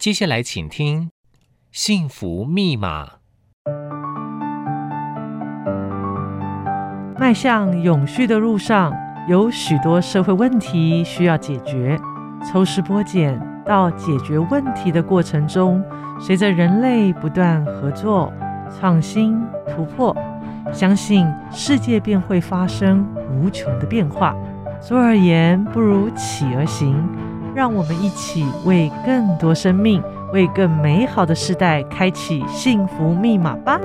接下来请听《幸福密码》。迈向永续的路上，有许多社会问题需要解决。抽丝剥茧到解决问题的过程中，随着人类不断合作、创新、突破，相信世界便会发生无穷的变化。坐而言，不如起而行。让我们一起为更多生命、为更美好的世代开启幸福密码吧！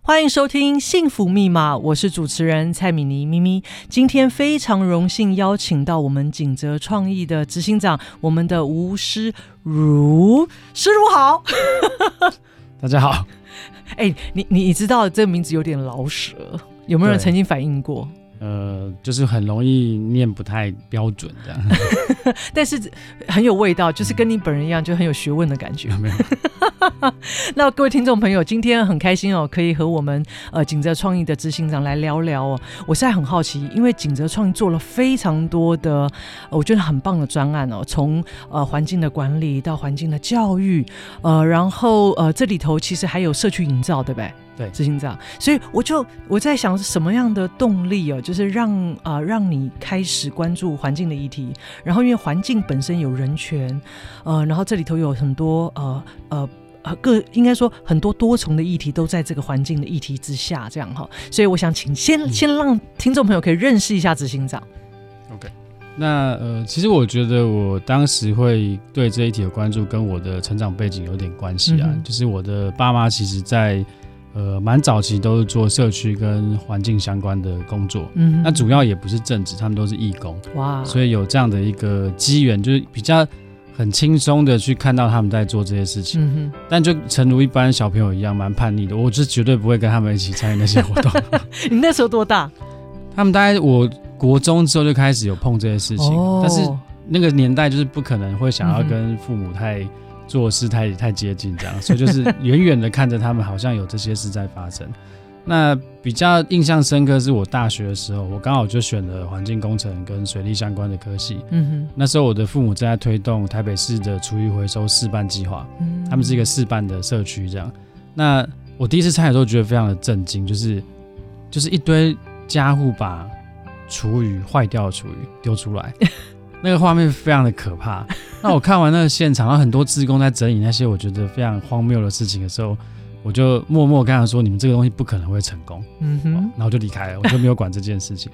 欢迎收听《幸福密码》，我是主持人蔡米妮咪咪。今天非常荣幸邀请到我们景泽创意的执行长，我们的吴诗如，诗如好。大家好。哎、欸，你你你知道这个名字有点老舍，有没有人曾经反映过？呃，就是很容易念不太标准这样，但是很有味道，就是跟你本人一样，就很有学问的感觉。有 没有？那各位听众朋友，今天很开心哦，可以和我们呃景泽创意的执行长来聊聊哦。我现在很好奇，因为景泽创意做了非常多的，呃、我觉得很棒的专案哦，从呃环境的管理到环境的教育，呃，然后呃这里头其实还有社区营造，对不对？对，执行长，所以我就我在想，是什么样的动力哦，就是让啊、呃、让你开始关注环境的议题，然后因为环境本身有人权，呃，然后这里头有很多呃呃呃各应该说很多多重的议题都在这个环境的议题之下，这样哈，所以我想请先、嗯、先让听众朋友可以认识一下执行长。OK，那呃，其实我觉得我当时会对这一题的关注，跟我的成长背景有点关系啊，嗯、就是我的爸妈其实在。呃，蛮早期都是做社区跟环境相关的工作，嗯，那主要也不是正职，他们都是义工，哇，所以有这样的一个机缘，就是比较很轻松的去看到他们在做这些事情，嗯哼，但就诚如一般小朋友一样，蛮叛逆的，我是绝对不会跟他们一起参与那些活动。你那时候多大？他们大概我国中之后就开始有碰这些事情，哦，但是那个年代就是不可能会想要跟父母太。做事太太接近这样，所以就是 远远的看着他们，好像有这些事在发生。那比较印象深刻是我大学的时候，我刚好就选了环境工程跟水利相关的科系。嗯哼，那时候我的父母正在推动台北市的厨余回收示范计划，嗯，他们是一个示范的社区这样。那我第一次参与的时候，觉得非常的震惊，就是就是一堆家户把厨余坏掉的厨余丢出来。那个画面非常的可怕。那我看完那个现场，然后很多志工在整理那些我觉得非常荒谬的事情的时候，我就默默跟他说：“你们这个东西不可能会成功。”嗯哼，然后就离开了，我就没有管这件事情。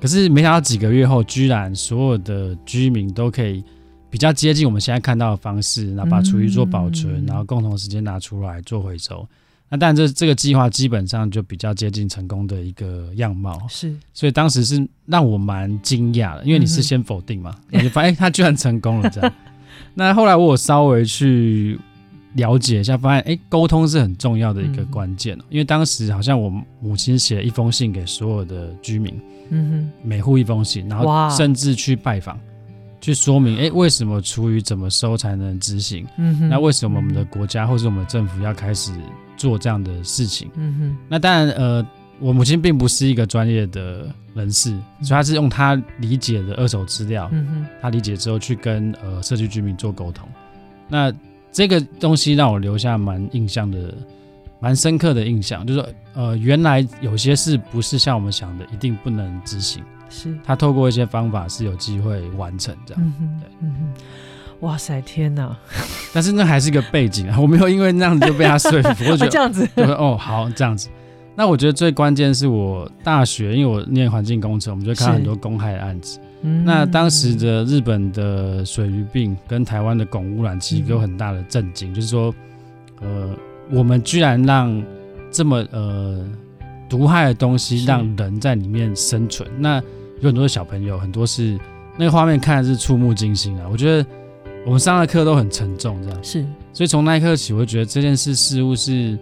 可是没想到几个月后，居然所有的居民都可以比较接近我们现在看到的方式，然后把厨余做保存，然后共同时间拿出来做回收。那但这这个计划基本上就比较接近成功的一个样貌，是，所以当时是让我蛮惊讶的，因为你是先否定嘛，你、嗯、就发现他居然成功了这样。那后来我有稍微去了解一下，发现哎，沟通是很重要的一个关键，嗯、因为当时好像我母亲写了一封信给所有的居民，嗯哼，每户一封信，然后甚至去拜访，去说明哎为什么厨余怎么收才能执行，嗯哼，那为什么我们的国家或是我们的政府要开始。做这样的事情，嗯哼，那当然，呃，我母亲并不是一个专业的人士，所以她是用她理解的二手资料，嗯哼，她理解之后去跟呃社区居民做沟通。那这个东西让我留下蛮印象的、蛮深刻的印象，就是说，呃，原来有些事不是像我们想的一定不能执行，是。他透过一些方法是有机会完成这样，嗯哼，对，嗯哼。哇塞，天哪！但是那还是一个背景啊，我没有因为那样子就被他说服，我觉得这样子，哦，好这样子。那我觉得最关键是我大学，因为我念环境工程，我们就看很多公害的案子。嗯、那当时的日本的水俣病跟台湾的汞污染，其实有很大的震惊，嗯、就是说，呃，我们居然让这么呃毒害的东西让人在里面生存。那有很多小朋友，很多是那个画面看的是触目惊心啊，我觉得。我们上的课都很沉重，这样。是，所以从那一刻起，我就觉得这件事似乎是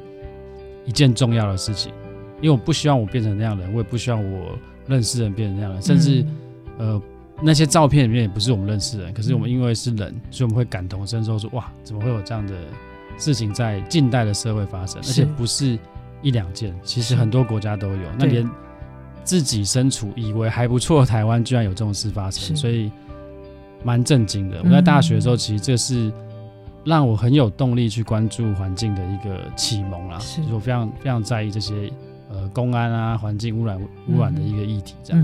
一件重要的事情，因为我不希望我变成那样的人，我也不希望我认识人变成那样的人，甚至、嗯、呃那些照片里面也不是我们认识的人，可是我们因为是人，嗯、所以我们会感同身受，说哇，怎么会有这样的事情在近代的社会发生，而且不是一两件，其实很多国家都有，那连自己身处以为还不错的台湾，居然有这种事发生，所以。蛮震惊的。我在大学的时候，其实这是让我很有动力去关注环境的一个启蒙啦，是就是我非常非常在意这些。呃，公安啊，环境污染污染的一个议题，这样。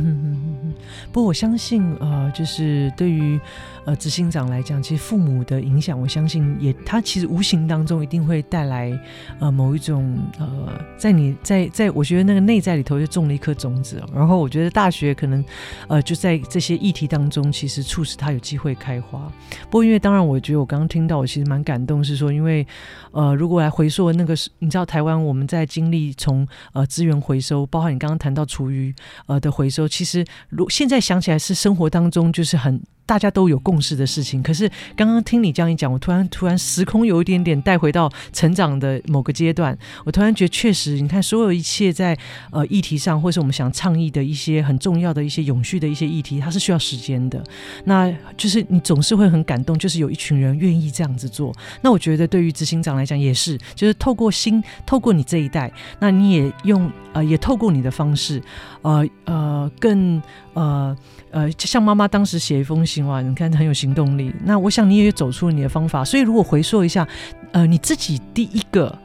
不过我相信，呃，就是对于呃执行长来讲，其实父母的影响，我相信也他其实无形当中一定会带来呃某一种呃，在你在在我觉得那个内在里头就种了一颗种子。然后我觉得大学可能呃就在这些议题当中，其实促使他有机会开花。不过因为当然，我觉得我刚刚听到，我其实蛮感动，是说因为呃如果来回溯那个，你知道台湾我们在经历从呃。资源回收，包括你刚刚谈到厨余呃的回收，其实如现在想起来是生活当中就是很。大家都有共识的事情，可是刚刚听你这样一讲，我突然突然时空有一点点带回到成长的某个阶段，我突然觉得确实，你看所有一切在呃议题上，或是我们想倡议的一些很重要的一些永续的一些议题，它是需要时间的。那就是你总是会很感动，就是有一群人愿意这样子做。那我觉得对于执行长来讲也是，就是透过心，透过你这一代，那你也用呃也透过你的方式，呃呃更呃。呃，像妈妈当时写一封信哇，你看很有行动力。那我想你也走出了你的方法。所以如果回溯一下，呃，你自己第一个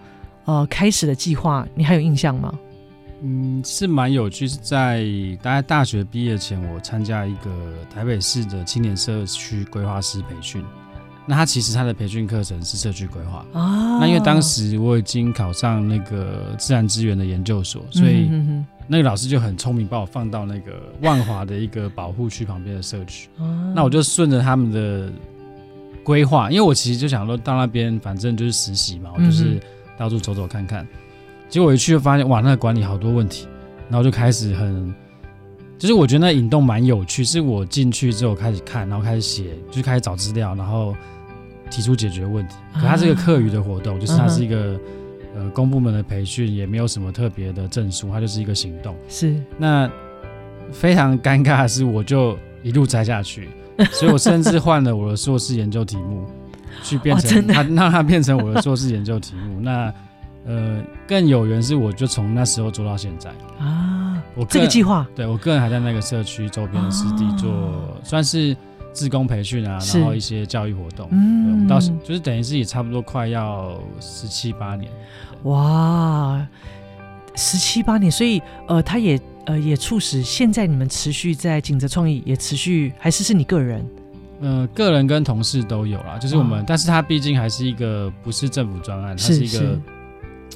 呃开始的计划，你还有印象吗？嗯，是蛮有趣，是在大概大学毕业前，我参加一个台北市的青年社区规划师培训。那他其实他的培训课程是社区规划啊。那因为当时我已经考上那个自然资源的研究所，所以。那个老师就很聪明，把我放到那个万华的一个保护区旁边的社区。那我就顺着他们的规划，因为我其实就想说到那边，反正就是实习嘛，我就是到处走走看看。结果我一去就发现，哇，那个管理好多问题。然后就开始很，就是我觉得那引动蛮有趣。是我进去之后开始看，然后开始写，就开始找资料，然后提出解决问题。可它是一个课余的活动，就是它是一个。呃，公部门的培训也没有什么特别的证书，它就是一个行动。是，那非常尴尬的是，我就一路栽下去，所以我甚至换了我的硕士研究题目，去变成它，让它变成我的硕士研究题目。那呃，更有缘是，我就从那时候做到现在啊。我这个计划，对我个人还在那个社区周边的湿地做，算是。志工培训啊，然后一些教育活动，嗯，我们到时就是等于是也差不多快要十七八年，哇，十七八年，所以呃，他也呃也促使现在你们持续在景泽创意也持续，还是是你个人？呃，个人跟同事都有啦，就是我们，但是它毕竟还是一个不是政府专案，它是一个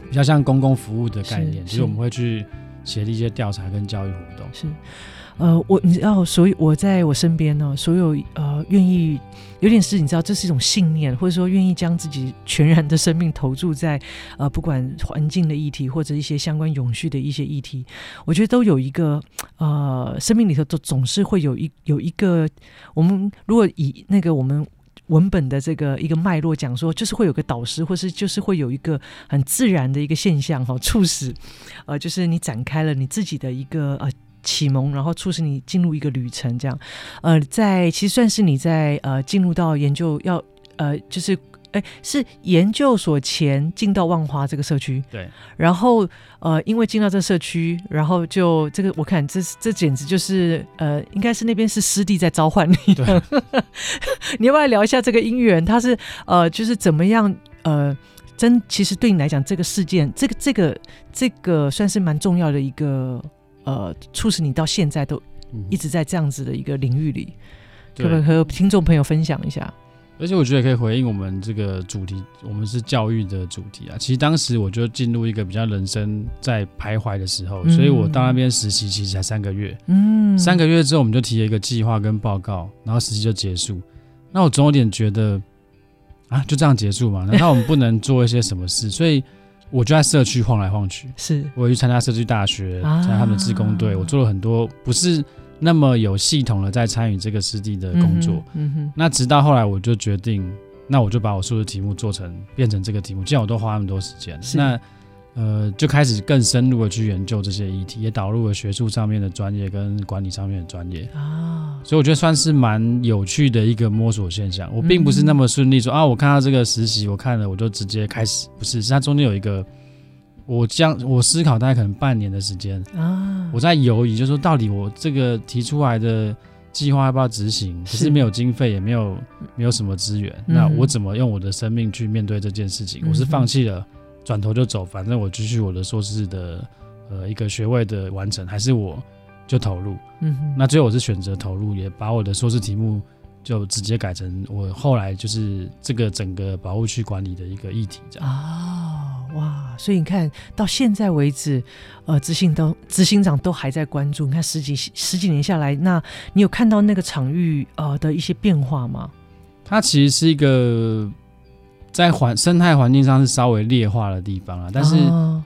比较像公共服务的概念，就是我们会去协力一些调查跟教育活动，是。呃，我你知道，所以我在我身边呢，所有呃愿意有点事，你知道，这是一种信念，或者说愿意将自己全然的生命投注在呃不管环境的议题或者一些相关永续的一些议题，我觉得都有一个呃生命里头都总是会有一有一个，我们如果以那个我们文本的这个一个脉络讲说，就是会有个导师，或是就是会有一个很自然的一个现象哈，促使呃就是你展开了你自己的一个呃。启蒙，然后促使你进入一个旅程，这样，呃，在其实算是你在呃进入到研究要呃就是哎是研究所前进到万华这个社区，对，然后呃因为进到这个社区，然后就这个我看这这简直就是呃应该是那边是师弟在召唤你，对 你要不要聊一下这个姻缘？他是呃就是怎么样呃真其实对你来讲这个事件这个这个这个算是蛮重要的一个。呃，促使你到现在都一直在这样子的一个领域里，可不可以和听众朋友分享一下？而且我觉得可以回应我们这个主题，我们是教育的主题啊。其实当时我就进入一个比较人生在徘徊的时候，嗯、所以我到那边实习其实才三个月。嗯，三个月之后我们就提了一个计划跟报告，然后实习就结束。那我总有点觉得啊，就这样结束嘛？难道我们不能做一些什么事？所以。我就在社区晃来晃去，是我去参加社区大学，参加他们的志工队，啊、我做了很多不是那么有系统的在参与这个湿地的工作。嗯哼，那直到后来我就决定，那我就把我硕士题目做成变成这个题目，既然我都花那么多时间，那。呃，就开始更深入的去研究这些议题，也导入了学术上面的专业跟管理上面的专业啊，所以我觉得算是蛮有趣的一个摸索现象。我并不是那么顺利说、嗯、啊，我看到这个实习，我看了我就直接开始，不是，是它中间有一个，我将我思考大概可能半年的时间啊，我在犹豫，就是说到底我这个提出来的计划要不要执行？可是没有经费，也没有没有什么资源，嗯、那我怎么用我的生命去面对这件事情？嗯、我是放弃了，转头就走，反正我继续我的硕士的呃一个学位的完成，还是我就投入？嗯哼，那最后我是选择投入，也把我的硕士题目。就直接改成我后来就是这个整个保护区管理的一个议题这样啊、哦、哇，所以你看到现在为止，呃，执行都执行长都还在关注。你看十几十几年下来，那你有看到那个场域呃的一些变化吗？它其实是一个在环生态环境上是稍微劣化的地方啊，但是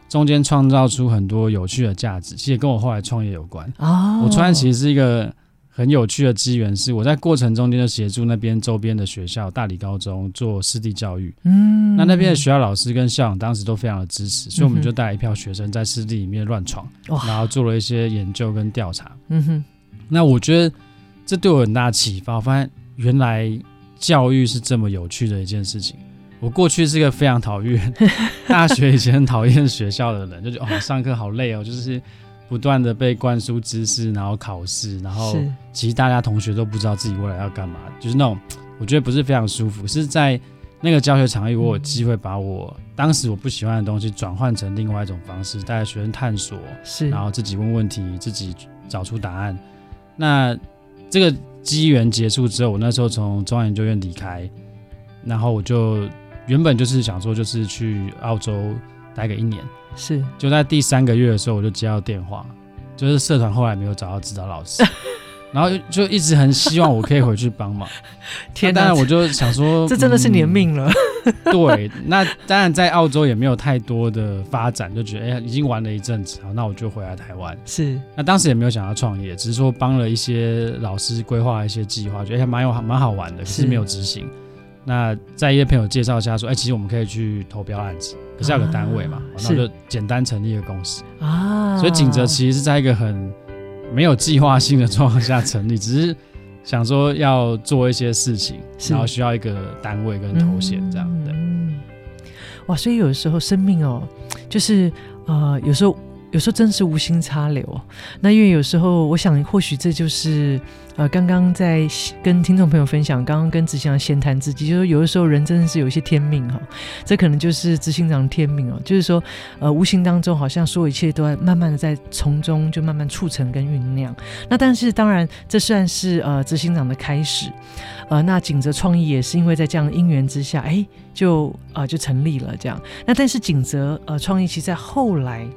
中间创造出很多有趣的价值，其实跟我后来创业有关啊。哦、我创业其实是一个。很有趣的机缘是，我在过程中间就协助那边周边的学校，大理高中做湿地教育。嗯，那那边的学校老师跟校长当时都非常的支持，所以我们就带一票学生在湿地里面乱闯，然后做了一些研究跟调查。嗯哼，那我觉得这对我很大启发，我发现原来教育是这么有趣的一件事情。我过去是一个非常讨厌 大学以前很讨厌学校的人，就觉得哦，上课好累哦，就是。不断的被灌输知识，然后考试，然后其实大家同学都不知道自己未来要干嘛，就是那种我觉得不是非常舒服。是在那个教学场域，我有机会把我当时我不喜欢的东西转换成另外一种方式，带着学生探索，是，然后自己问问题，自己找出答案。那这个机缘结束之后，我那时候从中央研究院离开，然后我就原本就是想说，就是去澳洲待个一年。是，就在第三个月的时候，我就接到电话，就是社团后来没有找到指导老师，然后就一直很希望我可以回去帮忙。天哪，当然我就想说，这真的是你的命了。嗯、对，那当然在澳洲也没有太多的发展，就觉得哎呀，已经玩了一阵子，好，那我就回来台湾。是，那当时也没有想要创业，只是说帮了一些老师规划一些计划，觉得哎蛮有蛮好玩的，可是没有执行。那在一些朋友介绍下说，哎，其实我们可以去投标案子，可是要有个单位嘛，啊、那我就简单成立一个公司啊。所以景泽其实是在一个很没有计划性的状况下成立，只是想说要做一些事情，然后需要一个单位跟头衔这样的。嗯，哇，所以有的时候生命哦，就是呃，有时候。有时候真是无心插柳，那因为有时候我想，或许这就是呃，刚刚在跟听众朋友分享，刚刚跟执行长闲谈自己，就是有的时候人真的是有一些天命哈，这可能就是执行长的天命哦，就是说呃，无形当中好像所有一切都在慢慢的在从中就慢慢促成跟酝酿。那但是当然，这算是呃执行长的开始，呃，那景泽创意也是因为在这样的因缘之下，哎，就呃就成立了这样。那但是景泽呃创意其实在后来。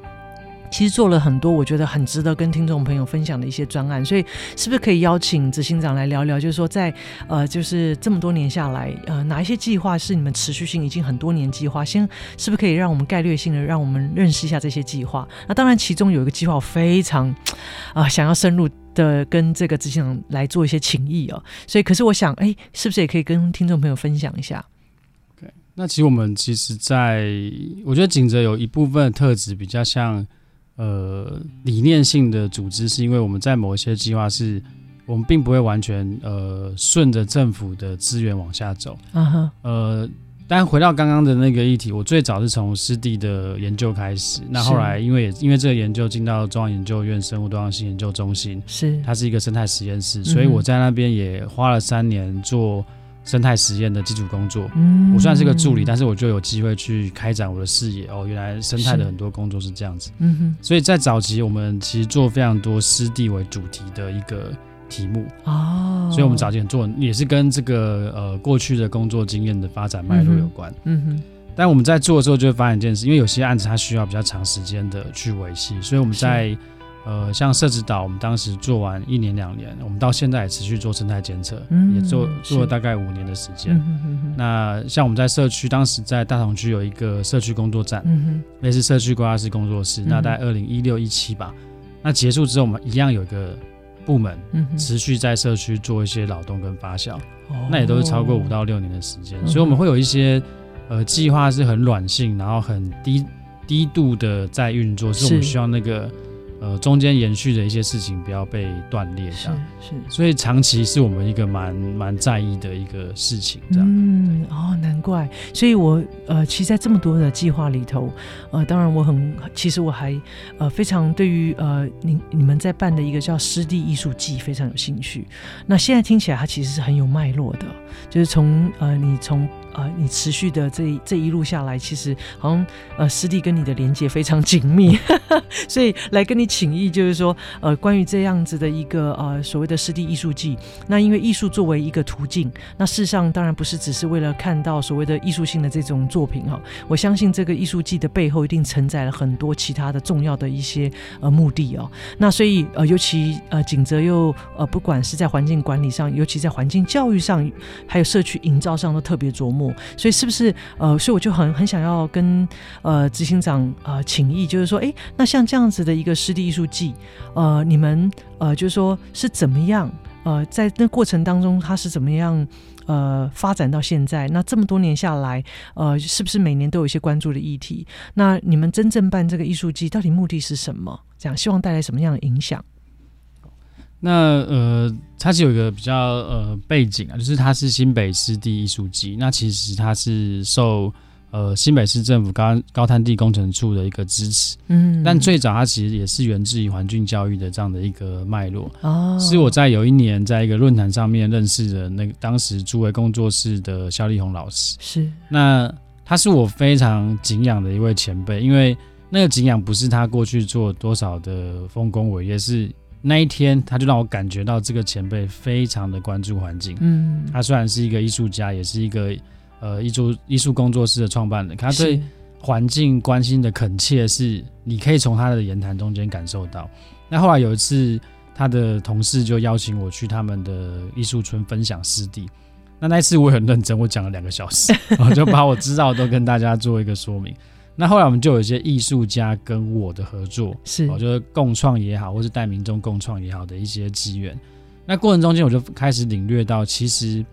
其实做了很多，我觉得很值得跟听众朋友分享的一些专案，所以是不是可以邀请执行长来聊聊？就是说在，呃，就是这么多年下来，呃，哪一些计划是你们持续性已经很多年计划？先是不是可以让我们概略性的让我们认识一下这些计划？那当然，其中有一个计划我非常啊、想要深入的跟这个执行长来做一些情谊哦。所以，可是我想，哎，是不是也可以跟听众朋友分享一下？OK，那其实我们其实在，我觉得景泽有一部分的特质比较像。呃，理念性的组织是因为我们在某一些计划是，我们并不会完全呃顺着政府的资源往下走。嗯哼。呃，但回到刚刚的那个议题，我最早是从湿地的研究开始，那后来因为也因为这个研究进到中央研究院生物多样性研究中心，是它是一个生态实验室，所以我在那边也花了三年做。生态实验的基础工作，嗯，我虽然是个助理，但是我就有机会去开展我的视野。哦，原来生态的很多工作是这样子，嗯哼。所以在早期，我们其实做非常多湿地为主题的一个题目哦。所以我们早期很做也是跟这个呃过去的工作经验的发展脉络有关，嗯哼。但我们在做的时候就会发现一件事，因为有些案子它需要比较长时间的去维系，所以我们在。呃，像社子岛，我们当时做完一年两年，我们到现在也持续做生态监测，嗯、也做做了大概五年的时间。嗯、那像我们在社区，当时在大同区有一个社区工作站，嗯、类似社区规划师工作室。嗯、那在二零一六一七吧，那结束之后，我们一样有一个部门持续在社区做一些劳动跟发酵，嗯、那也都是超过五到六年的时间。哦、所以我们会有一些呃计划是很软性，然后很低低度的在运作，是我们需要那个。呃，中间延续的一些事情不要被断裂，这样是，是，所以长期是我们一个蛮蛮在意的一个事情，这样。嗯，哦，难怪，所以我呃，其实，在这么多的计划里头，呃，当然我很，其实我还呃非常对于呃你你们在办的一个叫湿地艺术季非常有兴趣。那现在听起来，它其实是很有脉络的，就是从呃你从。呃，你持续的这这一路下来，其实好像呃师弟跟你的连接非常紧密，所以来跟你请益，就是说呃关于这样子的一个呃所谓的师弟艺术季，那因为艺术作为一个途径，那事实上当然不是只是为了看到所谓的艺术性的这种作品哈，我相信这个艺术季的背后一定承载了很多其他的重要的一些呃目的哦。那所以呃尤其呃景泽又呃不管是在环境管理上，尤其在环境教育上，还有社区营造上都特别琢磨。所以是不是呃，所以我就很很想要跟呃执行长呃请益，就是说，哎，那像这样子的一个湿地艺术季，呃，你们呃就是说是怎么样呃，在那过程当中，它是怎么样呃发展到现在？那这么多年下来，呃，是不是每年都有一些关注的议题？那你们真正办这个艺术季，到底目的是什么？这样希望带来什么样的影响？那呃，它是有一个比较呃背景啊，就是它是新北湿地艺术季。那其实它是受呃新北市政府高高滩地工程处的一个支持，嗯，但最早它其实也是源自于环境教育的这样的一个脉络。哦，是我在有一年在一个论坛上面认识的那个当时诸位工作室的肖丽红老师。是，那他是我非常敬仰的一位前辈，因为那个敬仰不是他过去做多少的丰功伟业，是。那一天，他就让我感觉到这个前辈非常的关注环境。嗯，他虽然是一个艺术家，也是一个呃艺术艺术工作室的创办人，他对环境关心的恳切是你可以从他的言谈中间感受到。那后来有一次，他的同事就邀请我去他们的艺术村分享湿地。那那一次我很认真，我讲了两个小时，然后就把我知道的都跟大家做一个说明。那后来我们就有一些艺术家跟我的合作，是，我就是共创也好，或是带民众共创也好的一些机缘。那过程中间，我就开始领略到，其实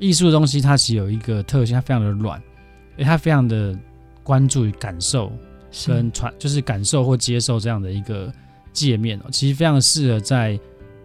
艺术的东西它其实有一个特性，它非常的软，诶，它非常的关注于感受跟传，就是感受或接受这样的一个界面哦，其实非常适合在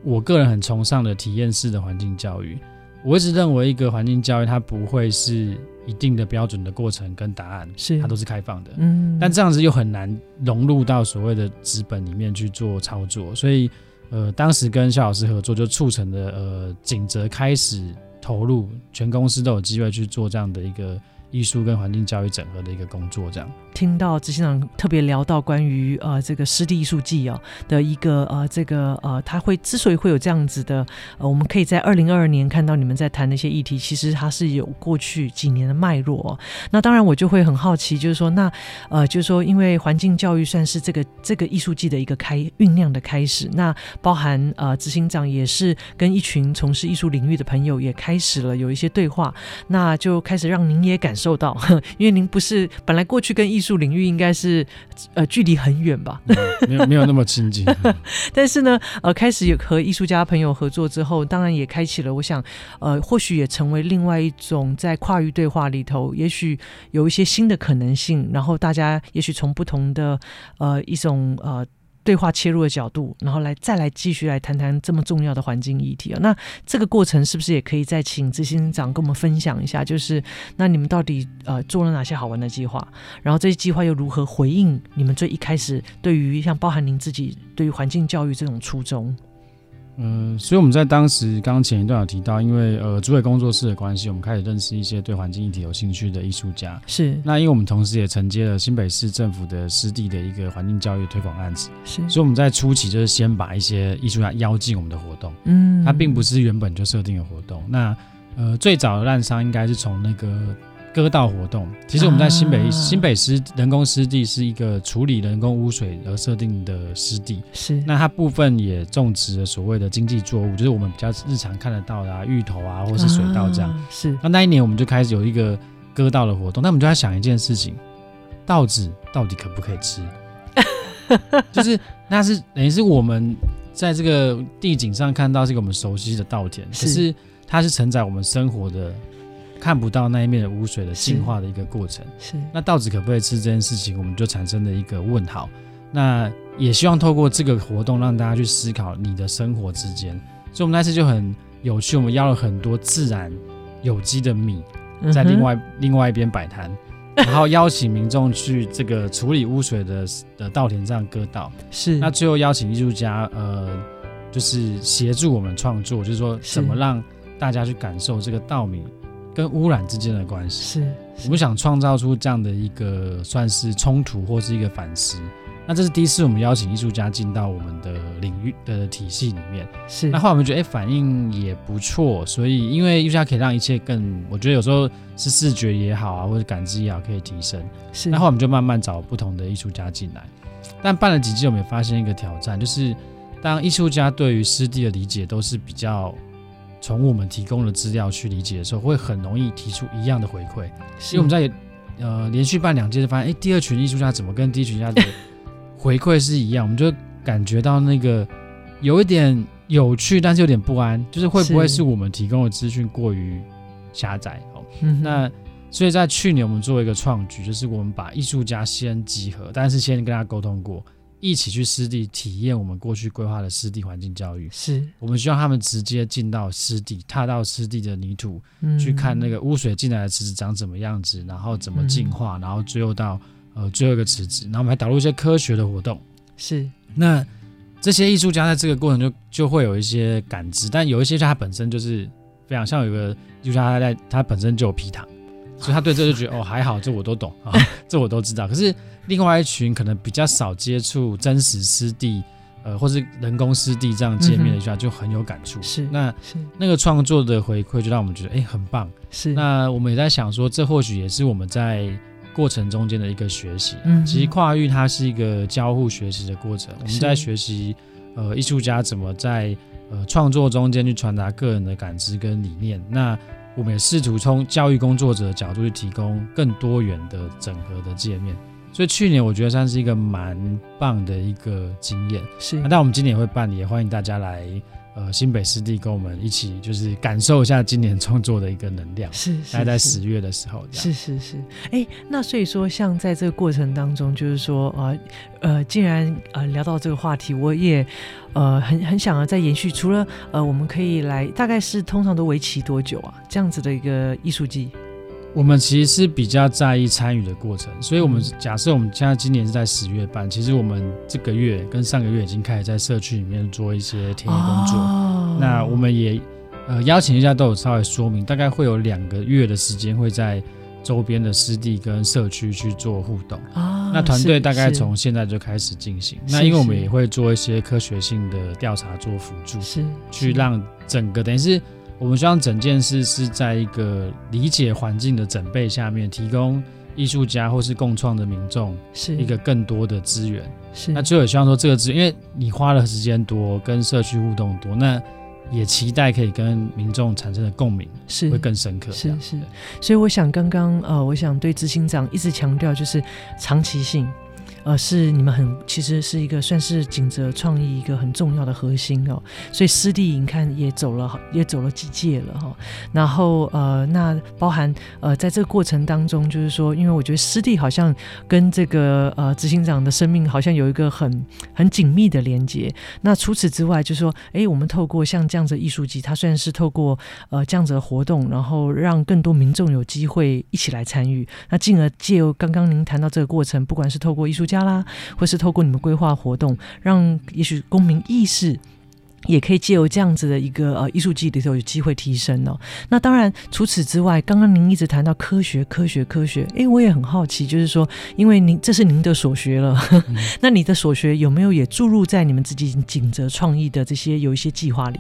我个人很崇尚的体验式的环境教育。我一直认为，一个环境教育它不会是一定的标准的过程跟答案，是它都是开放的。嗯，但这样子又很难融入到所谓的资本里面去做操作，所以呃，当时跟肖老师合作，就促成了呃景泽开始投入，全公司都有机会去做这样的一个艺术跟环境教育整合的一个工作，这样。听到执行长特别聊到关于呃这个湿地艺术季哦的一个呃这个呃他会之所以会有这样子的呃我们可以在二零二二年看到你们在谈的一些议题，其实它是有过去几年的脉络哦。那当然我就会很好奇，就是说那呃就是说因为环境教育算是这个这个艺术季的一个开酝酿的开始，那包含呃执行长也是跟一群从事艺术领域的朋友也开始了有一些对话，那就开始让您也感受到，因为您不是本来过去跟艺术领域应该是呃距离很远吧，嗯、没有没有那么亲近。但是呢，呃，开始有和艺术家朋友合作之后，当然也开启了，我想，呃，或许也成为另外一种在跨域对话里头，也许有一些新的可能性。然后大家也许从不同的呃一种呃。对话切入的角度，然后来再来继续来谈谈这么重要的环境议题啊。那这个过程是不是也可以再请执行长跟我们分享一下？就是那你们到底呃做了哪些好玩的计划？然后这些计划又如何回应你们最一开始对于像包含您自己对于环境教育这种初衷？嗯，所以我们在当时刚刚前一段有提到，因为呃主委工作室的关系，我们开始认识一些对环境议题有兴趣的艺术家。是。那因为我们同时也承接了新北市政府的湿地的一个环境教育推广案子，是。所以我们在初期就是先把一些艺术家邀进我们的活动。嗯。它并不是原本就设定的活动。那呃最早的滥商应该是从那个。割稻活动，其实我们在新北、啊、新北湿人工湿地是一个处理人工污水而设定的湿地，是。那它部分也种植了所谓的经济作物，就是我们比较日常看得到的、啊、芋头啊，或是水稻这样。啊、是。那那一年我们就开始有一个割稻的活动，那我们就在想一件事情：稻子到底可不可以吃？就是那是等于是我们在这个地景上看到这个我们熟悉的稻田，是可是它是承载我们生活的。看不到那一面的污水的净化的一个过程，是，是那稻子可不可以吃这件事情，我们就产生了一个问号。那也希望透过这个活动让大家去思考你的生活之间。所以我们那次就很有趣，我们邀了很多自然有机的米，在另外、嗯、另外一边摆摊，然后邀请民众去这个处理污水的的稻田上割稻。是，那最后邀请艺术家，呃，就是协助我们创作，就是说怎么让大家去感受这个稻米跟污染之间的关系。是，是我们想创造出这样的一个算是冲突或是一个反思。那这是第一次我们邀请艺术家进到我们的领域的体系里面，是。那后来我们觉得，哎，反应也不错，所以因为艺术家可以让一切更，我觉得有时候是视觉也好啊，或者感知也好，可以提升。是。那后来我们就慢慢找不同的艺术家进来，但办了几季，我们也发现一个挑战，就是当艺术家对于湿地的理解都是比较从我们提供的资料去理解的时候，会很容易提出一样的回馈。因为我们在呃连续办两届，就发现，哎，第二群艺术家怎么跟第一群艺术家的回馈是一样，我们就感觉到那个有一点有趣，但是有点不安，就是会不会是我们提供的资讯过于狭窄？哦，那所以在去年我们做一个创举，就是我们把艺术家先集合，但是先跟他沟通过，一起去湿地体验我们过去规划的湿地环境教育。是我们希望他们直接进到湿地，踏到湿地的泥土，去看那个污水进来的池子长什么样子，然后怎么净化，然后最后到。呃，最后一个池子，然后我们还导入一些科学的活动。是，那这些艺术家在这个过程就就会有一些感知，但有一些他本身就是非常像有一个艺术家，他在他本身就有埤塘，所以他对这就觉得哦还好，这我都懂啊，这我都知道。可是另外一群可能比较少接触真实湿地，呃，或是人工湿地这样界面的艺术家就很有感触。是，那是那个创作的回馈就让我们觉得哎很棒。是，那我们也在想说，这或许也是我们在。过程中间的一个学习，嗯，其实跨域它是一个交互学习的过程。我们在学习，呃，艺术家怎么在呃创作中间去传达个人的感知跟理念。那我们也试图从教育工作者的角度去提供更多元的整合的界面。所以去年我觉得算是一个蛮棒的一个经验。是，那但我们今年也会办，也欢迎大家来。呃，新北湿地跟我们一起，就是感受一下今年创作的一个能量。是，大概在十月的时候。是是是。哎、欸，那所以说，像在这个过程当中，就是说，呃呃，既然呃聊到这个话题，我也呃很很想要再延续。除了呃，我们可以来，大概是通常都为期多久啊？这样子的一个艺术季。我们其实是比较在意参与的过程，所以，我们假设我们现在今年是在十月办，其实我们这个月跟上个月已经开始在社区里面做一些田野工作。哦、那我们也呃邀请一下，都有稍微说明，大概会有两个月的时间会在周边的湿地跟社区去做互动。哦、那团队大概从现在就开始进行。那因为我们也会做一些科学性的调查做辅助，是去让整个等于是。我们希望整件事是在一个理解环境的准备下面，提供艺术家或是共创的民众是一个更多的资源。是，那最后也希望说这个资源，因为你花的时间多，跟社区互动多，那也期待可以跟民众产生的共鸣是会更深刻。是是，所以我想刚刚呃，我想对执行长一直强调就是长期性。呃，是你们很其实是一个算是景泽创意一个很重要的核心哦，所以湿地你看也走了也走了几届了哈、哦，然后呃，那包含呃在这个过程当中，就是说，因为我觉得湿地好像跟这个呃执行长的生命好像有一个很很紧密的连接。那除此之外，就是说，哎，我们透过像这样子艺术季，它虽然是透过呃这样子的活动，然后让更多民众有机会一起来参与，那进而借由刚刚您谈到这个过程，不管是透过艺术家啦，或是透过你们规划活动，让也许公民意识也可以借由这样子的一个呃艺术季里头有机会提升哦。那当然，除此之外，刚刚您一直谈到科学，科学，科学，诶，我也很好奇，就是说，因为您这是您的所学了，嗯、那你的所学有没有也注入在你们自己景泽创意的这些有一些计划里？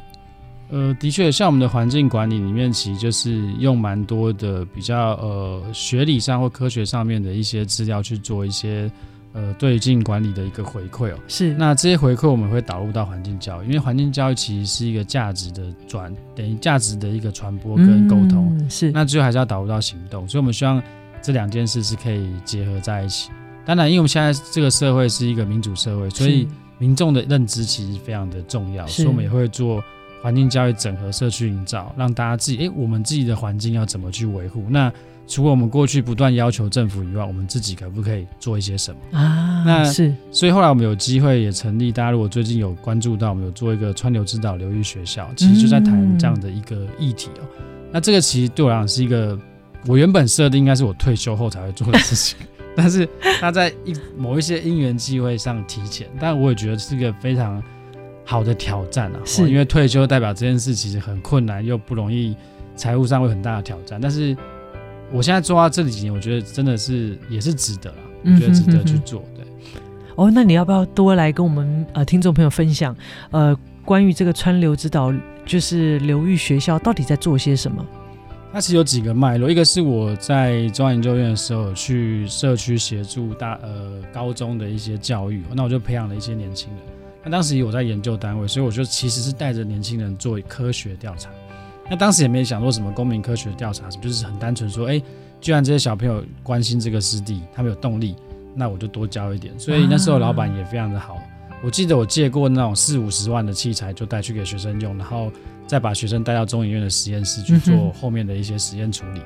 呃，的确，像我们的环境管理里面，其实就是用蛮多的比较呃学理上或科学上面的一些资料去做一些。呃，对境管理的一个回馈哦，是。那这些回馈我们会导入到环境教育，因为环境教育其实是一个价值的转，等于价值的一个传播跟沟通，嗯、是。那最后还是要导入到行动，所以我们希望这两件事是可以结合在一起。当然，因为我们现在这个社会是一个民主社会，所以民众的认知其实非常的重要，所以我们也会做环境教育整合社区营造，让大家自己哎、欸，我们自己的环境要怎么去维护？那除了我们过去不断要求政府以外，我们自己可不可以做一些什么啊？那是，所以后来我们有机会也成立，大家如果最近有关注到，我们有做一个川流之岛流域学校，其实就在谈这样的一个议题哦、那这个其实对我来讲是一个，我原本设定应该是我退休后才会做的事情，但是他在一某一些因缘机会上提前，但我也觉得是一个非常好的挑战啊，是因为退休代表这件事其实很困难又不容易，财务上会很大的挑战，但是。我现在做到这几年，我觉得真的是也是值得了，我觉得值得去做。对，哦，那你要不要多来跟我们呃听众朋友分享呃关于这个川流之岛就是流域学校到底在做些什么？它其实有几个脉络，一个是我在中央研究院的时候去社区协助大呃高中的一些教育，那我就培养了一些年轻人。那当时我在研究单位，所以我就其实是带着年轻人做科学调查。那当时也没想说什么公民科学调查什么，就是很单纯说，哎、欸，既然这些小朋友关心这个湿地，他们有动力，那我就多教一点。所以那时候老板也非常的好，我记得我借过那种四五十万的器材，就带去给学生用，然后再把学生带到中研院的实验室去做后面的一些实验处理。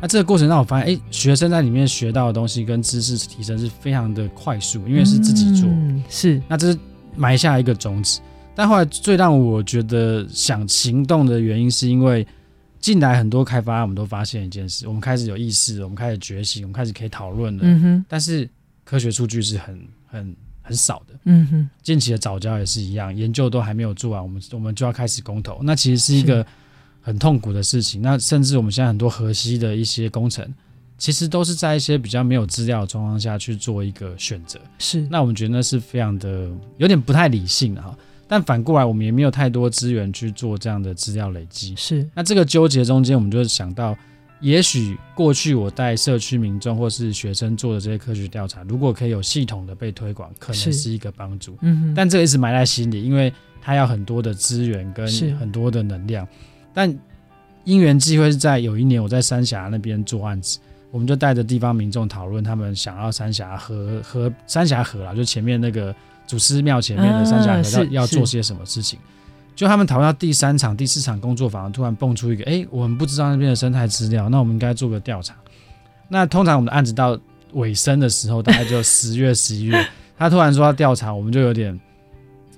那这个过程让我发现，哎、欸，学生在里面学到的东西跟知识提升是非常的快速，因为是自己做，是，那这是埋下一个种子。但后来最让我觉得想行动的原因，是因为近来很多开发，我们都发现一件事：我们开始有意识，我们开始觉醒，我们开始可以讨论了。嗯哼。但是科学数据是很很很少的。嗯哼。近期的早教也是一样，研究都还没有做完，我们我们就要开始公投，那其实是一个很痛苦的事情。那甚至我们现在很多河西的一些工程，其实都是在一些比较没有资料的状况下去做一个选择。是。那我们觉得那是非常的有点不太理性的哈。但反过来，我们也没有太多资源去做这样的资料累积。是，那这个纠结中间，我们就想到，也许过去我带社区民众或是学生做的这些科学调查，如果可以有系统的被推广，可能是一个帮助。嗯哼。但这个一直埋在心里，因为它要很多的资源跟很多的能量。但因缘际会是在有一年，我在三峡那边做案子，我们就带着地方民众讨论，他们想要三峡河河三峡河啦，就前面那个。祖师庙前面的三峡河要要做些什么事情？就他们讨论到第三场、第四场工作坊，突然蹦出一个：哎、欸，我们不知道那边的生态资料，那我们应该做个调查。那通常我们的案子到尾声的时候，大概就十月、十一月，他突然说要调查，我们就有点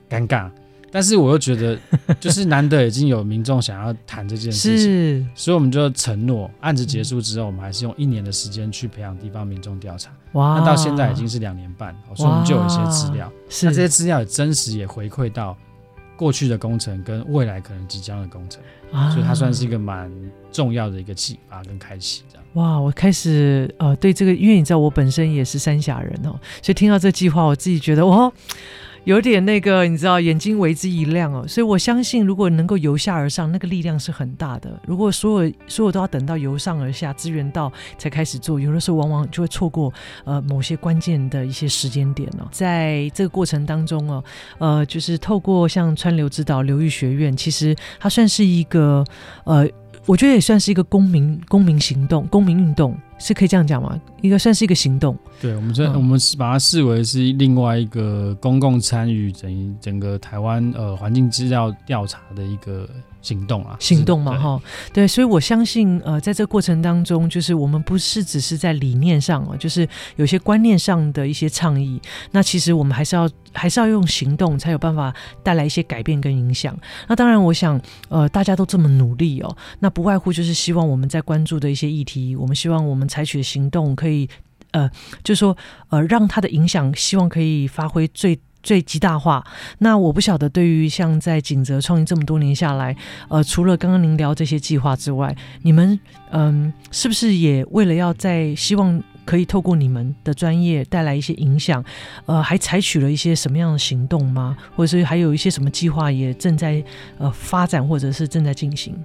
尴尬。但是我又觉得，就是难得已经有民众想要谈这件事所以我们就承诺，案子结束之后，我们还是用一年的时间去培养地方民众调查。哇，那到现在已经是两年半，所以我们就有一些资料。是，那这些资料也真实也回馈到过去的工程跟未来可能即将的工程，啊、所以它算是一个蛮重要的一个启发跟开启。这样，哇，我开始呃对这个，因为你知道我本身也是三峡人哦，所以听到这计划，我自己觉得哇。有点那个，你知道，眼睛为之一亮哦。所以我相信，如果能够由下而上，那个力量是很大的。如果所有所有都要等到由上而下，资源到才开始做，有的时候往往就会错过呃某些关键的一些时间点哦。在这个过程当中哦，呃，就是透过像川流之岛流域学院，其实它算是一个呃。我觉得也算是一个公民公民行动、公民运动，是可以这样讲吗？一个算是一个行动。对，我们这、嗯、我们是把它视为是另外一个公共参与整整个台湾呃环境资料调查的一个。行动啊，行动嘛，哈，对，所以我相信，呃，在这个过程当中，就是我们不是只是在理念上啊，就是有些观念上的一些倡议，那其实我们还是要还是要用行动，才有办法带来一些改变跟影响。那当然，我想，呃，大家都这么努力哦，那不外乎就是希望我们在关注的一些议题，我们希望我们采取的行动可以，呃，就说，呃，让它的影响，希望可以发挥最。最极大化。那我不晓得，对于像在景泽创业这么多年下来，呃，除了刚刚您聊这些计划之外，你们嗯、是不是也为了要在希望可以透过你们的专业带来一些影响，呃，还采取了一些什么样的行动吗？或者是还有一些什么计划也正在呃发展，或者是正在进行？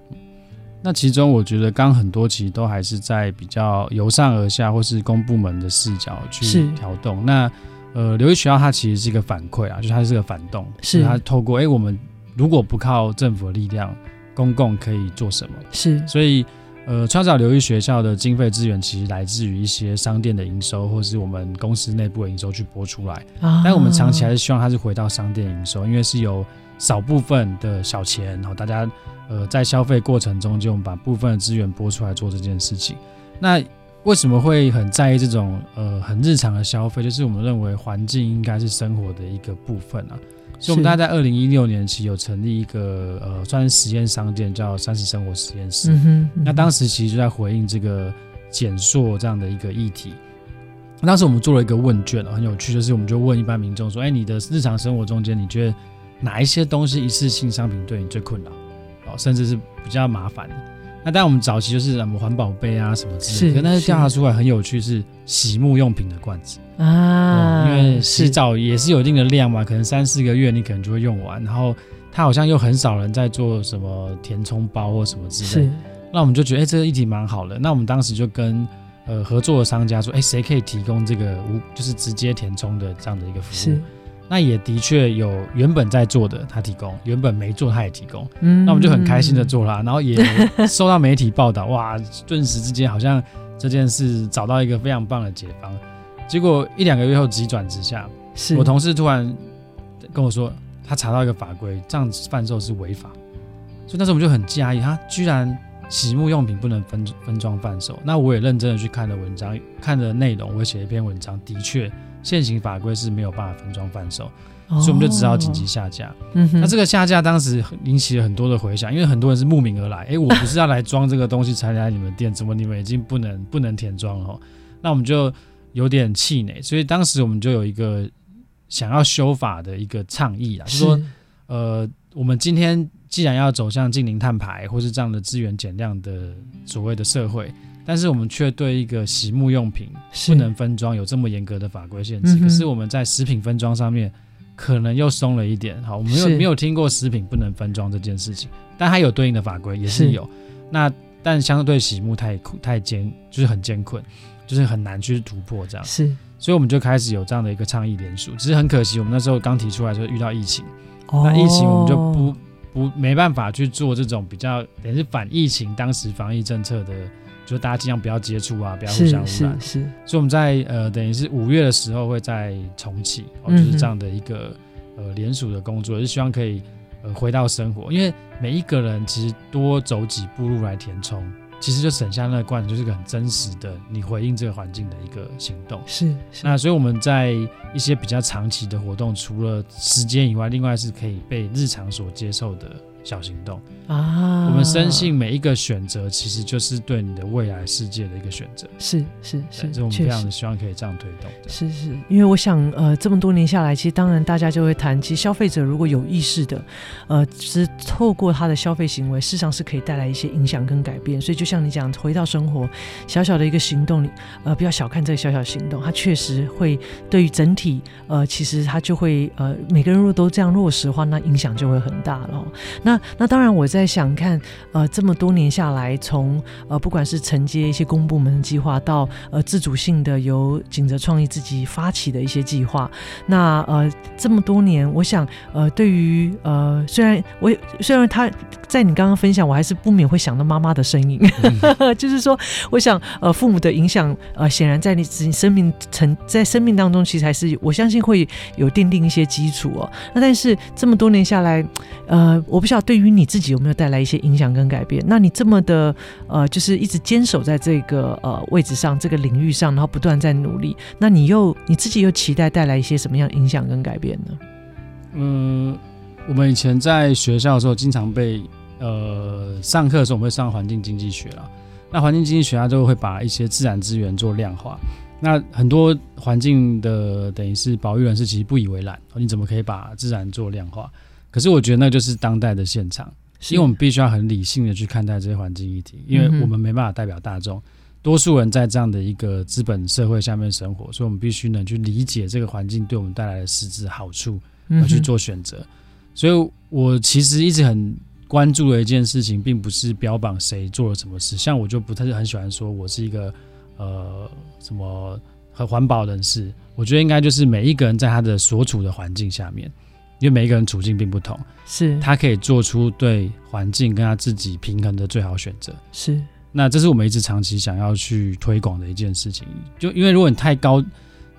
那其中我觉得，刚很多其实都还是在比较由上而下，或是公部门的视角去调动。那呃，留意学校它其实是一个反馈啊，就是它是个反动，是它透过哎、欸，我们如果不靠政府的力量，公共可以做什么？是，所以呃，川岛流域学校的经费资源其实来自于一些商店的营收，或是我们公司内部的营收去拨出来。啊，但我们长期还是希望它是回到商店营收，因为是有少部分的小钱，然后大家呃在消费过程中就把部分的资源拨出来做这件事情。那为什么会很在意这种呃很日常的消费？就是我们认为环境应该是生活的一个部分啊。所以，我们大概在二零一六年其实有成立一个呃，算是实验商店，叫三十生活实验室。嗯嗯、那当时其实就在回应这个减塑这样的一个议题。当时我们做了一个问卷，很有趣，就是我们就问一般民众说：“哎，你的日常生活中间，你觉得哪一些东西一次性商品对你最困扰？哦，甚至是比较麻烦的？”那但，我们早期就是什么环保杯啊什么之类的，但是调查出来很有趣，是洗沐用品的罐子。啊、嗯，因为洗澡也是有一定的量嘛，可能三四个月你可能就会用完，然后它好像又很少人在做什么填充包或什么之类的，那我们就觉得哎、欸，这个议题蛮好的，那我们当时就跟呃合作的商家说，哎、欸，谁可以提供这个无就是直接填充的这样的一个服务？那也的确有原本在做的，他提供；原本没做，他也提供。嗯，那我们就很开心的做了，然后也 收到媒体报道，哇，顿时之间好像这件事找到一个非常棒的解方。结果一两个月后急转直下，是我同事突然跟我说，他查到一个法规，这样子贩售是违法。所以那时候我们就很讶异，他居然洗沐用品不能分分装贩售。那我也认真的去看了文章，看了内容，我也写了一篇文章，的确。现行法规是没有办法分装贩售，哦，所以我们就只好紧急下架。嗯，那这个下架当时引起了很多的回响，因为很多人是慕名而来，哎，我不是要来装这个东西才来你们店，怎么你们已经不能不能填装了？那我们就有点气馁，所以当时我们就有一个想要修法的一个倡议啊，就是说，呃，我们今天既然要走向近零碳排或是这样的资源减量的所谓的社会。但是我们却对一个洗沐用品不能分装有这么严格的法规限制，可是我们在食品分装上面可能又松了一点。好，我们没有没有听过食品不能分装这件事情，但它有对应的法规也是有。那但相对洗沐太苦太艰，就是很艰困，就是很难去突破这样。是，所以我们就开始有这样的一个倡议联署。只是很可惜，我们那时候刚提出来就遇到疫情，那疫情我们就不不没办法去做这种比较也是反疫情当时防疫政策的。就大家尽量不要接触啊，不要互相污染。是，是，是，所以我们在呃，等于是五月的时候会再重启，哦，就是这样的一个呃联署的工作，是希望可以呃回到生活，因为每一个人其实多走几步路来填充。其实就省下那个罐子，就是个很真实的你回应这个环境的一个行动。是，是。那所以我们在一些比较长期的活动，除了时间以外，另外是可以被日常所接受的小行动啊。我们深信每一个选择，其实就是对你的未来世界的一个选择。是是是，这我们非常的希望可以这样推动的。是是，因为我想，呃，这么多年下来，其实当然大家就会谈，其实消费者如果有意识的，呃，是透过他的消费行为，事实上是可以带来一些影响跟改变。所以就像你讲，回到生活，小小的一个行动，呃，不要小看这个小小行动，它确实会对于整体，呃，其实它就会，呃，每个人如果都这样落实的话，那影响就会很大了。那那当然，我在想看，呃，这么多年下来，从呃，不管是承接一些公部门的计划，到呃，自主性的由景泽创意自己发起的一些计划，那呃，这么多年，我想，呃，对于呃，虽然我虽然他在你刚刚分享，我还是不免会想到妈妈的身影。嗯 就是说，我想，呃，父母的影响，呃，显然在你自己生命成在生命当中，其实还是我相信会有奠定一些基础哦。那但是这么多年下来，呃，我不晓得对于你自己有有没有带来一些影响跟改变？那你这么的，呃，就是一直坚守在这个呃位置上，这个领域上，然后不断在努力，那你又你自己又期待带来一些什么样影响跟改变呢？嗯，我们以前在学校的时候，经常被呃上课的时候，我们会上环境经济学了。那环境经济学家就会把一些自然资源做量化。那很多环境的等于是保育人士其实不以为然，你怎么可以把自然做量化？可是我觉得那就是当代的现场，因为我们必须要很理性的去看待这些环境议题，因为我们没办法代表大众，多数人在这样的一个资本社会下面生活，所以我们必须能去理解这个环境对我们带来的实质好处，而去做选择。所以我其实一直很。关注的一件事情，并不是标榜谁做了什么事。像我就不太很喜欢说，我是一个呃什么很环保人士。我觉得应该就是每一个人在他的所处的环境下面，因为每一个人处境并不同，是他可以做出对环境跟他自己平衡的最好选择。是，那这是我们一直长期想要去推广的一件事情。就因为如果你太高、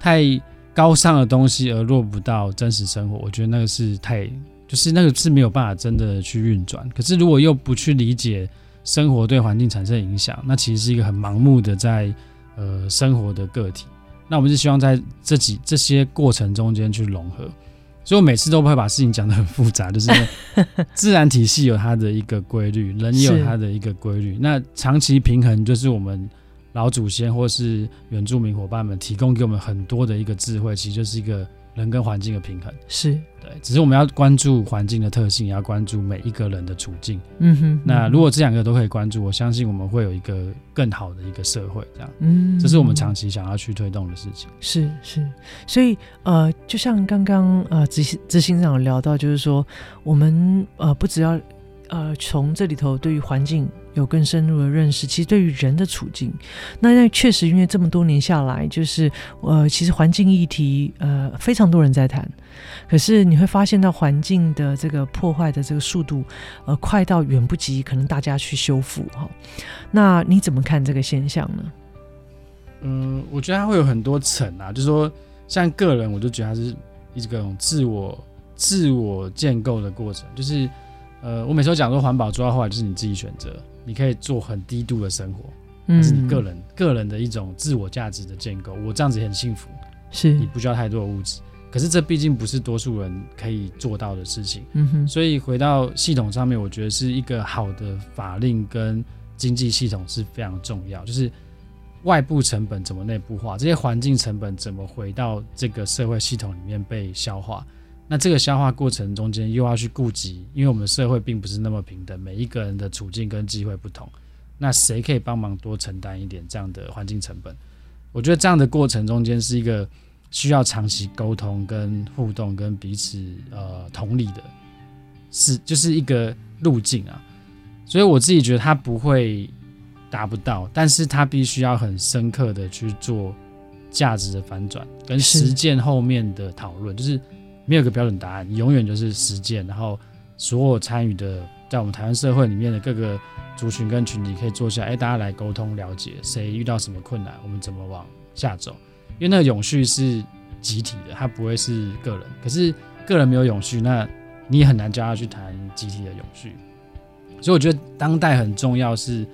太高尚的东西而落不到真实生活，我觉得那个是太就是那个是没有办法真的去运转。可是如果又不去理解生活对环境产生的影响，那其实是一个很盲目的在呃生活的个体。那我们是希望在这几这些过程中间去融合。所以我每次都不会把事情讲得很复杂，就是 自然体系有它的一个规律，人也有它的一个规律。那长期平衡就是我们老祖先或是原住民伙伴们提供给我们很多的一个智慧，其实就是一个。人跟环境的平衡是对，只是我们要关注环境的特性，也要关注每一个人的处境。嗯哼，那如果这两个都可以关注，我相信我们会有一个更好的一个社会。这样，嗯，这是我们长期想要去推动的事情。是是，所以呃，就像刚刚呃执行执行长聊到，就是说我们呃不只要呃从这里头对于环境。有更深入的认识，其实对于人的处境，那那确实因为这么多年下来，就是呃，其实环境议题呃非常多人在谈，可是你会发现到环境的这个破坏的这个速度，呃，快到远不及可能大家去修复哈。那你怎么看这个现象呢？嗯，我觉得它会有很多层啊，就是说像个人，我就觉得它是一个种自我自我建构的过程，就是呃，我每次都讲说环保做到后来就是你自己选择。你可以做很低度的生活，那是你个人、嗯、个人的一种自我价值的建构。我这样子很幸福，是你不需要太多的物质。可是这毕竟不是多数人可以做到的事情。嗯哼。所以回到系统上面，我觉得是一个好的法令跟经济系统是非常重要。就是外部成本怎么内部化，这些环境成本怎么回到这个社会系统里面被消化。那这个消化过程中间又要去顾及，因为我们的社会并不是那么平等，每一个人的处境跟机会不同。那谁可以帮忙多承担一点这样的环境成本？我觉得这样的过程中间是一个需要长期沟通、跟互动、跟彼此呃同理的，是就是一个路径啊。所以我自己觉得他不会达不到，但是他必须要很深刻的去做价值的反转跟实践后面的讨论，就是。没有个标准答案，永远就是实践，然后所有参与的，在我们台湾社会里面的各个族群跟群体可以坐下，哎，大家来沟通了解，谁遇到什么困难，我们怎么往下走？因为那个永续是集体的，它不会是个人。可是个人没有永续，那你也很难叫他去谈集体的永续。所以我觉得当代很重要是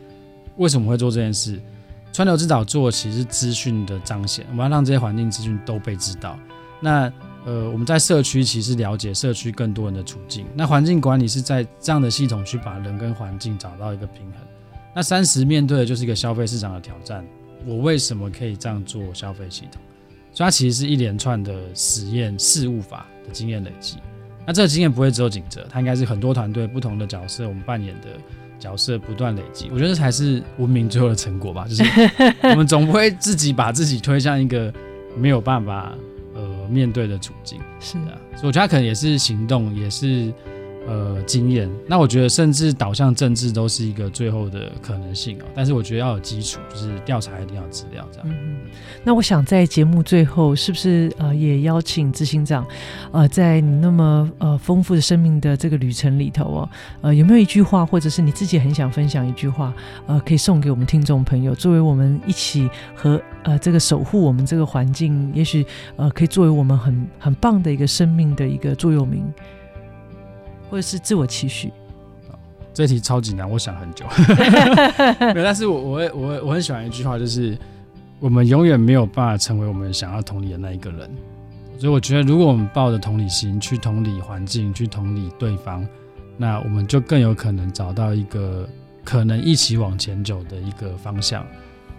为什么会做这件事？川流之岛做其实资讯的彰显，我们要让这些环境资讯都被知道。那呃，我们在社区其实了解社区更多人的处境。那环境管理是在这样的系统去把人跟环境找到一个平衡。那三十面对的就是一个消费市场的挑战。我为什么可以这样做消费系统？所以它其实是一连串的实验事物法的经验累积。那这个经验不会只有景泽，它应该是很多团队不同的角色，我们扮演的角色不断累积。我觉得这才是文明最后的成果吧。就是我们总不会自己把自己推向一个没有办法。面对的处境。是。啊，所以我觉得他可能也是行动，也是呃经验。那我觉得甚至导向政治都是一个最后的可能性哦。但是我觉得要有基础，就是调查一定要资料这样。嗯，那我想在节目最后，是不是呃也邀请执行长，呃，在你那么呃丰富的生命的这个旅程里头哦，呃，有没有一句话，或者是你自己很想分享一句话，呃，可以送给我们听众朋友，作为我们一起和。呃，这个守护我们这个环境，也许呃，可以作为我们很很棒的一个生命的一个座右铭，或者是自我期许。这题超级难，我想很久。没有，但是我我我我很喜欢一句话，就是我们永远没有办法成为我们想要同理的那一个人。所以我觉得，如果我们抱着同理心去同理环境，去同理对方，那我们就更有可能找到一个可能一起往前走的一个方向。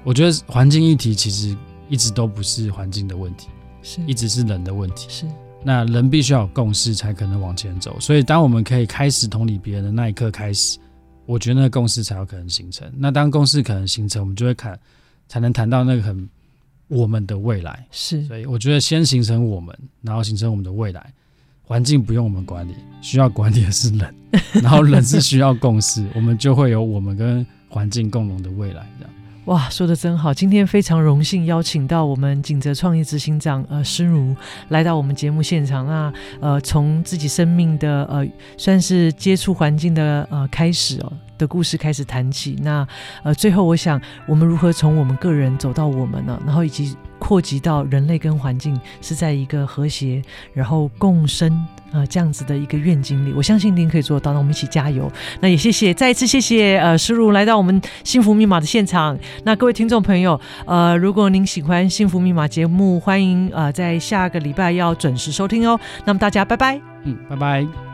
我觉得环境议题其实一直都不是环境的问题，是一直是人的问题。是，那人必须要有共识才可能往前走。所以，当我们可以开始同理别人的那一刻开始，我觉得那个共识才有可能形成。那当共识可能形成，我们就会看，才能谈到那个很我们的未来。是，所以我觉得先形成我们，然后形成我们的未来。环境不用我们管理，需要管理的是人，然后人是需要共识，我们就会有我们跟环境共荣的未来。这样。哇，说的真好！今天非常荣幸邀请到我们景泽创业执行长呃诗如来到我们节目现场。那呃，从自己生命的呃算是接触环境的呃开始哦，的故事开始谈起。那呃，最后我想，我们如何从我们个人走到我们呢？然后以及扩及到人类跟环境是在一个和谐，然后共生。呃，这样子的一个愿景里，我相信您可以做到。那我们一起加油。那也谢谢，再一次谢谢呃诗如来到我们幸福密码的现场。那各位听众朋友，呃，如果您喜欢幸福密码节目，欢迎呃在下个礼拜要准时收听哦。那么大家拜拜，嗯，拜拜。